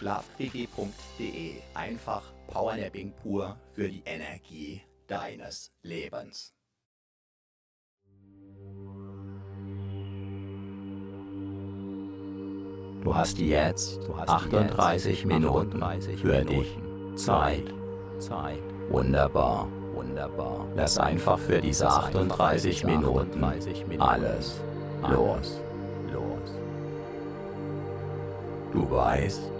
Schlafquickie.de. Einfach Powernapping pur für die Energie deines Lebens. Du hast jetzt 38 Minuten für dich Zeit. Wunderbar, wunderbar. Lass einfach für diese 38 Minuten alles los. Du weißt,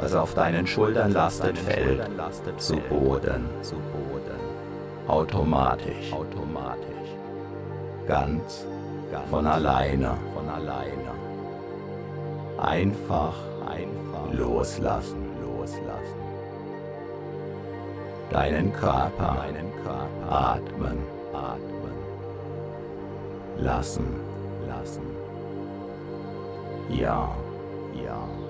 Was auf deinen Schultern lastet, fällt zu Boden. Automatisch. Ganz von alleine. Einfach, einfach loslassen, loslassen. Deinen Körper, deinen Körper atmen, atmen. Lassen, lassen. Ja, ja.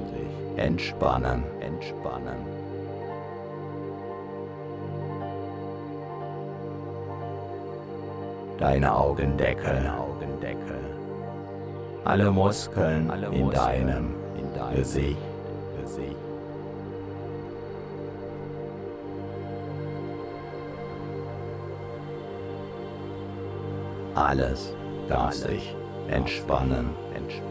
entspannen, entspannen. Deine Augendeckel, Augendeckel. Alle Muskeln Alle in deinem, in deinem Gesicht, Gesicht. Alles darf sich entspannen, entspannen.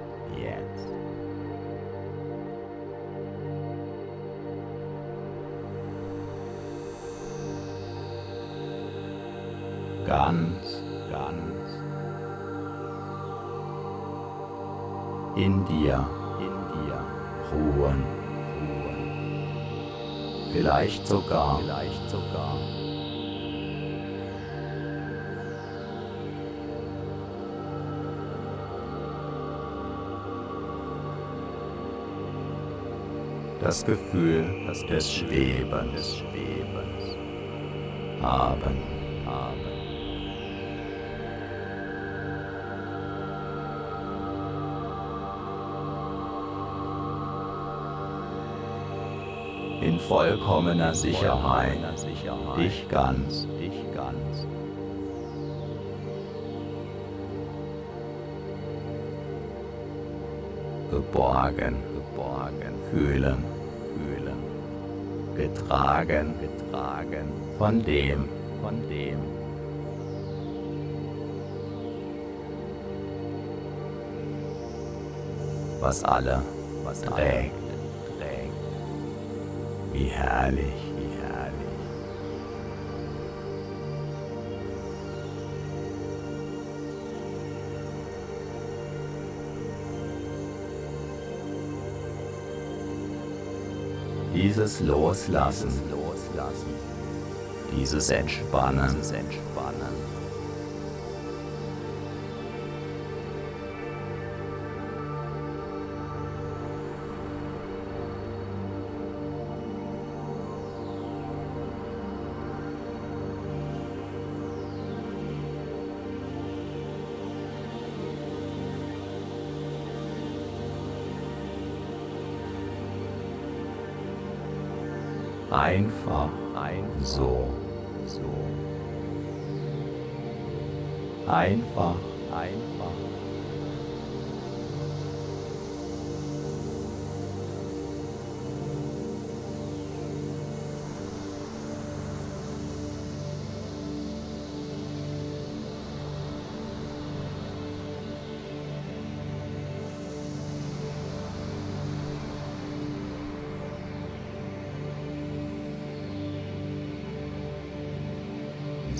jetzt. Ganz, ganz in dir, in dir ruhen, ruhen. Vielleicht sogar, vielleicht sogar. Das Gefühl des Schwebens, haben, in vollkommener Sicherheit, dich ganz, dich ganz. Geborgen, geborgen, fühlen, getragen, getragen, von dem, von dem. Was alle, was trägt. Wie herrlich, wie herrlich. Dieses Loslassen, dieses Entspannen, dieses Entspannen.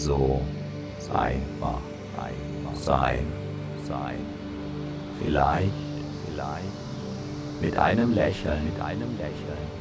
So einfach sein, sein. Vielleicht, vielleicht mit einem Lächeln, mit einem Lächeln.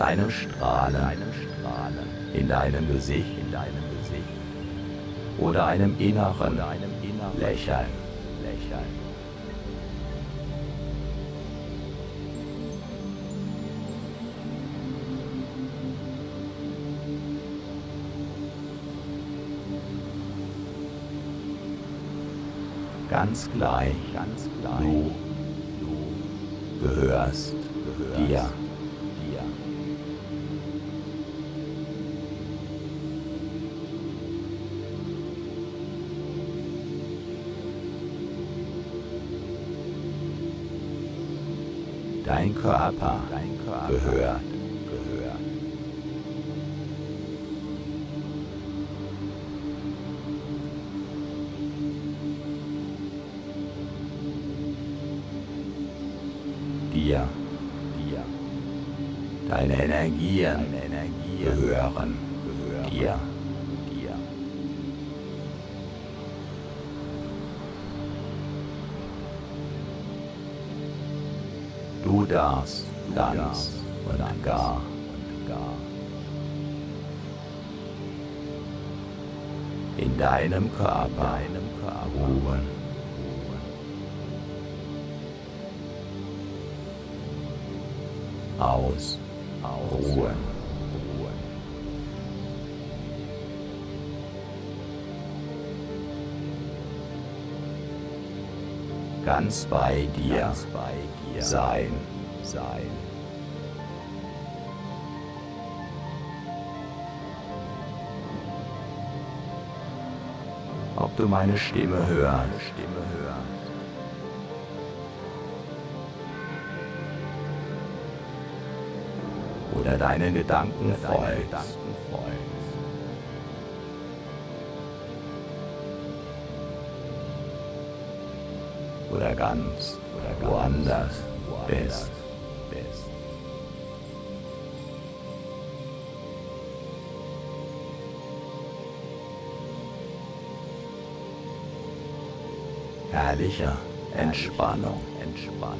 Mit einem Strahlen, in deinem Gesicht, in deinem Gesicht oder einem inneren, einem inneren Lächeln, Lächeln. Ganz gleich, ganz gleich. Du, du gehörst, gehörst dir. Dein Körper, dein Körper gehört. Dir, dir. Deine Energien, deine Energien gehören Darfst ganz und gar in deinem Körper, deinem Körper. Ruhen. aus, Ruhe. Ganz bei dir, Ganz bei dir. Sein, sein. Ob du meine Stimme hörst, Stimme hörst. oder deinen Gedanken folgst. Oder ganz oder woanders bist. Herrlicher Entspannung, Entspannung.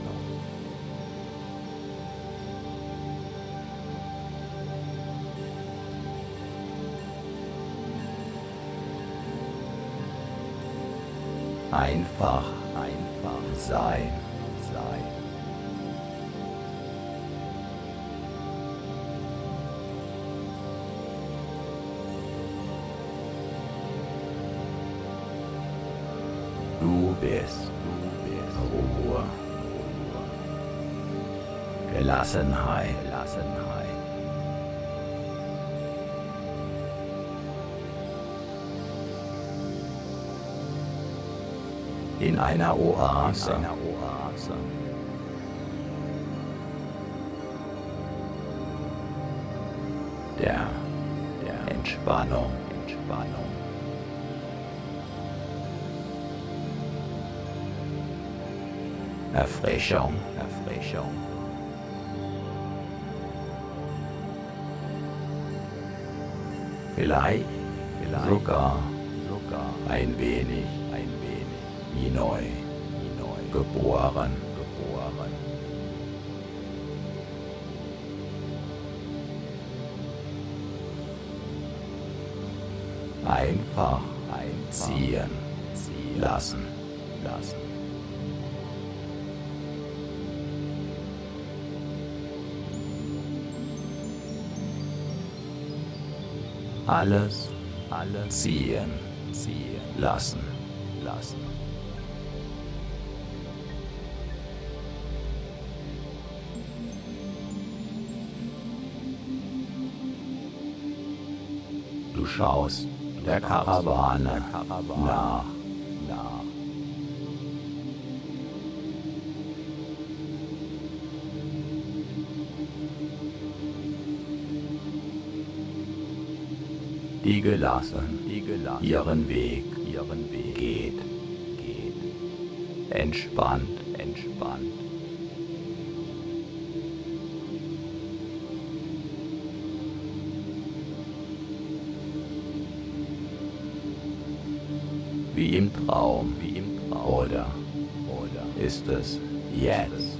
Einfach, einfach sein. Bist, Ruhe. Gelassenheit, Gelassenheit. in einer Oase. In einer Oase. Der, der Entspannung, Entspannung. Erfrischung, Erfrischung. Vielleicht, vielleicht sogar, sogar ein wenig wie neu, wie neu geboren, geboren. Einfach einziehen, ziehen lassen, lassen. Alles, alles ziehen, ziehen lassen, lassen. Du schaust der Karawane nach. nach. Die gelassen, die gelassen ihren Weg, ihren Weg geht, geht. Entspannt, entspannt. wie im Traum, wie im Traum. Oder, oder ist es jetzt, jetzt?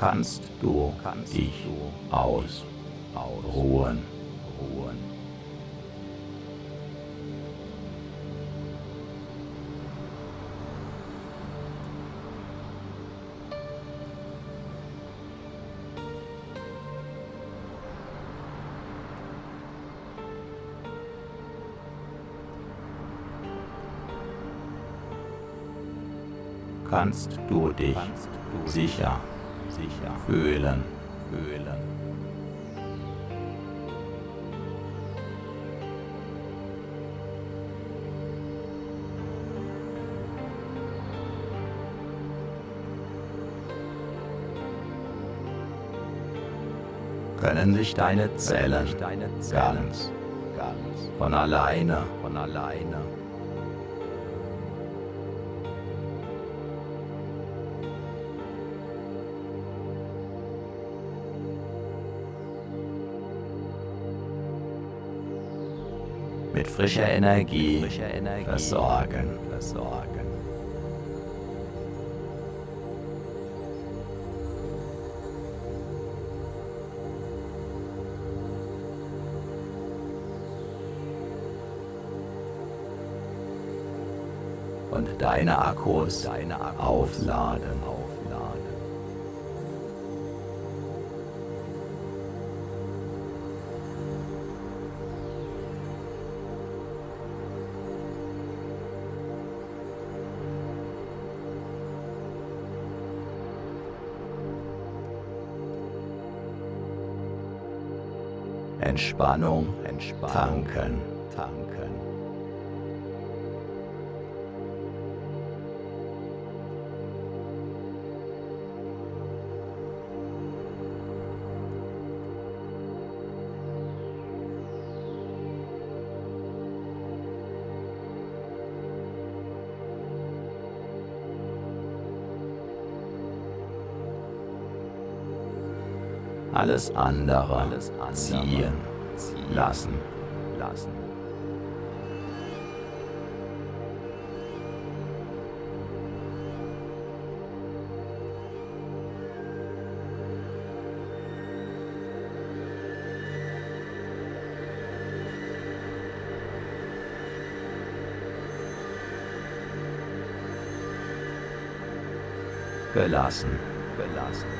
Kannst du kannst dich ausruhen, ruhen. kannst du dich sicher, sicher fühlen, fühlen. Können sich deine Zellen ganz, ganz von alleine, von alleine mit frischer Energie, frischer Energie versorgen. versorgen. Und deine Akkus, deine Akkus aufladen. Entspannung, Entspannung. Tanken, tanken. alles andere, alles andere ziehen, lassen, lassen. gelassen, gelassen.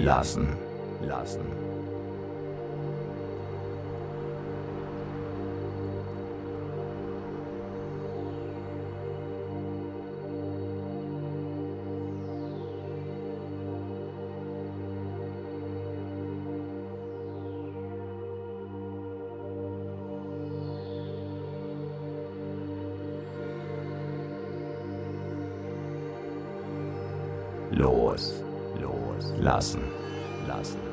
Lassen, lassen. los, lassen, lassen.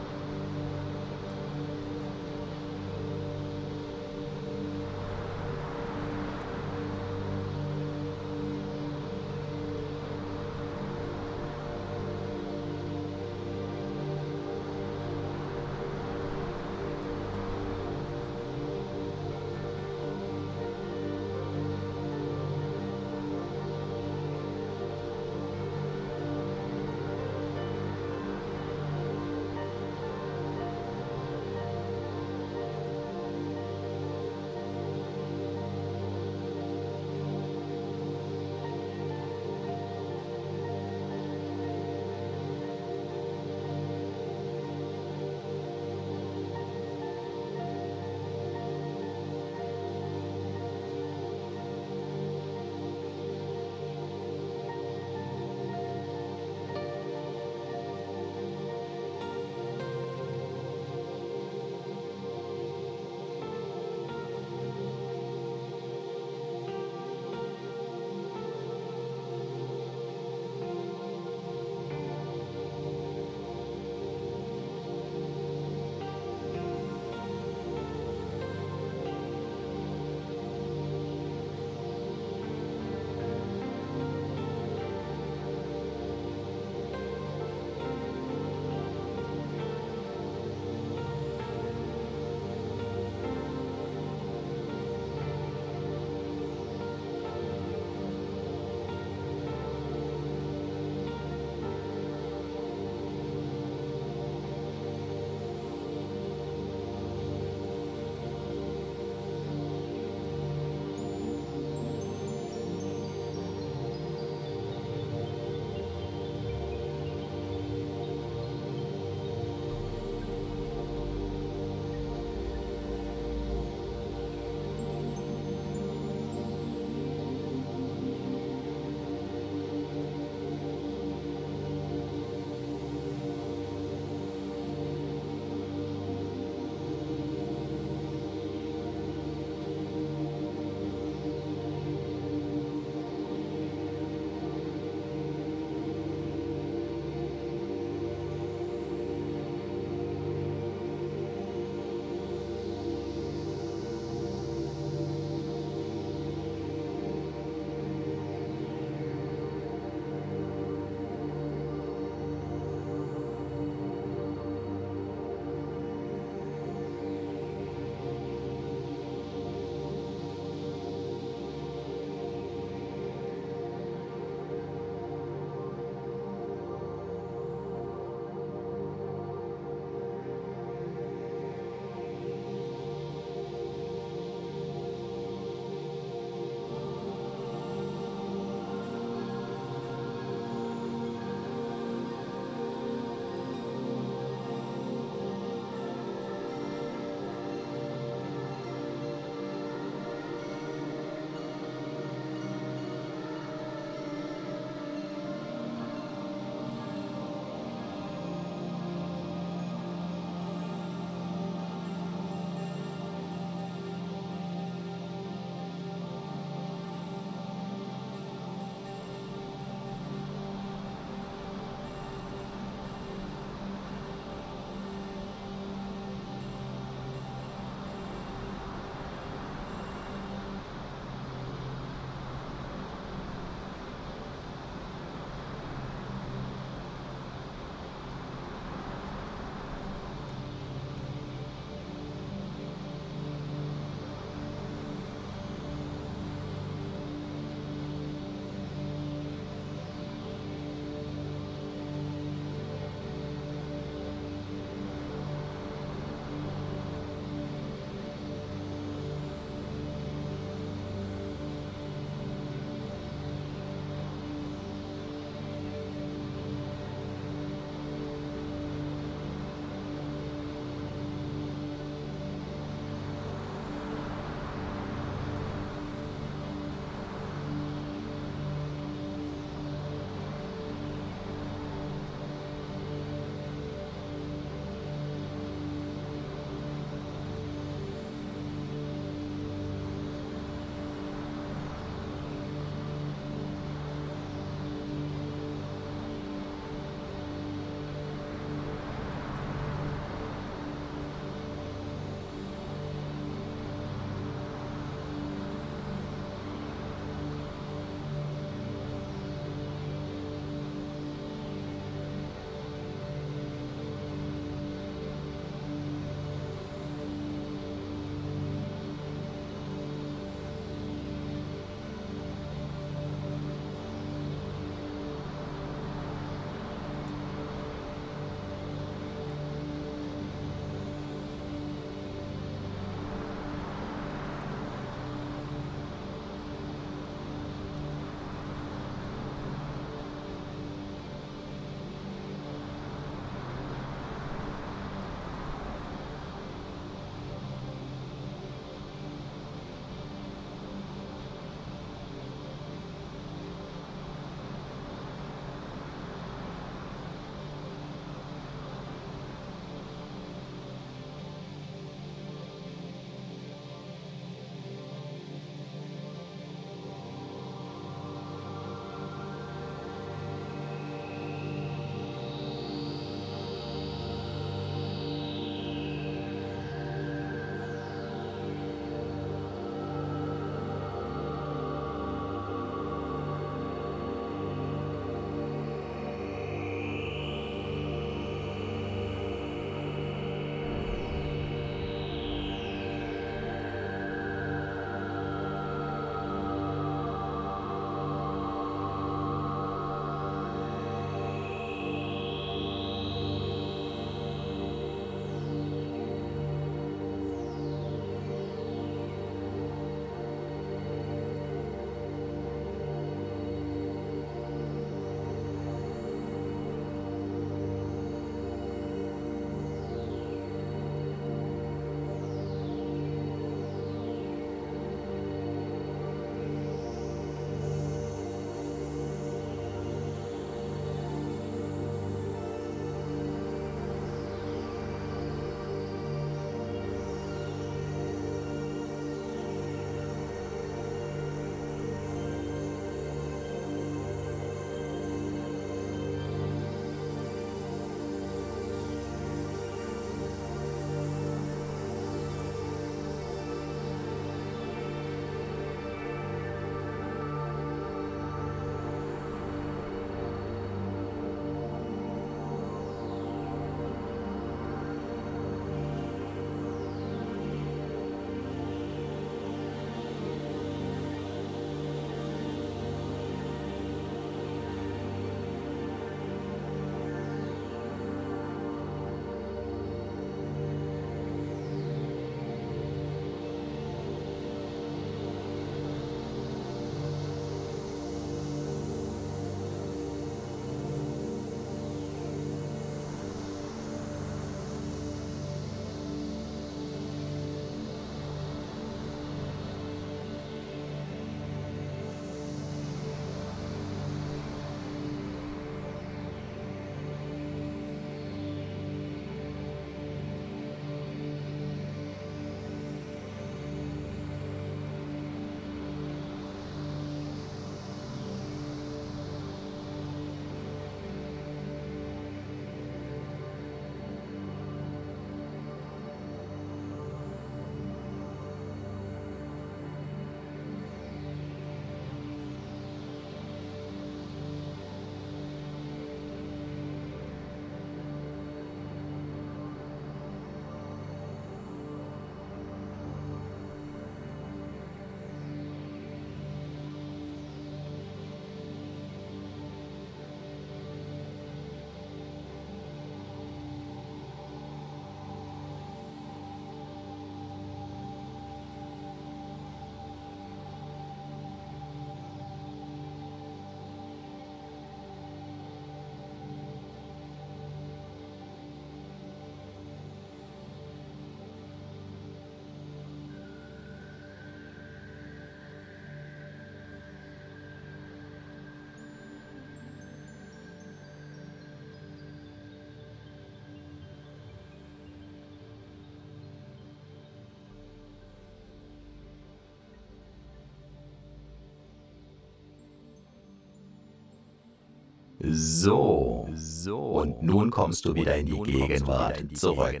So. Und nun kommst du wieder in die Gegenwart zurück.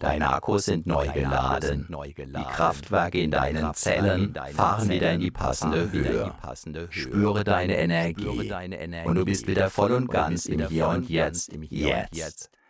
Deine Akkus sind neu geladen. Die Kraftwerke in deinen Zellen fahren wieder in die passende Höhe. Spüre deine Energie. Und du bist wieder voll und ganz im Hier und Jetzt. Jetzt.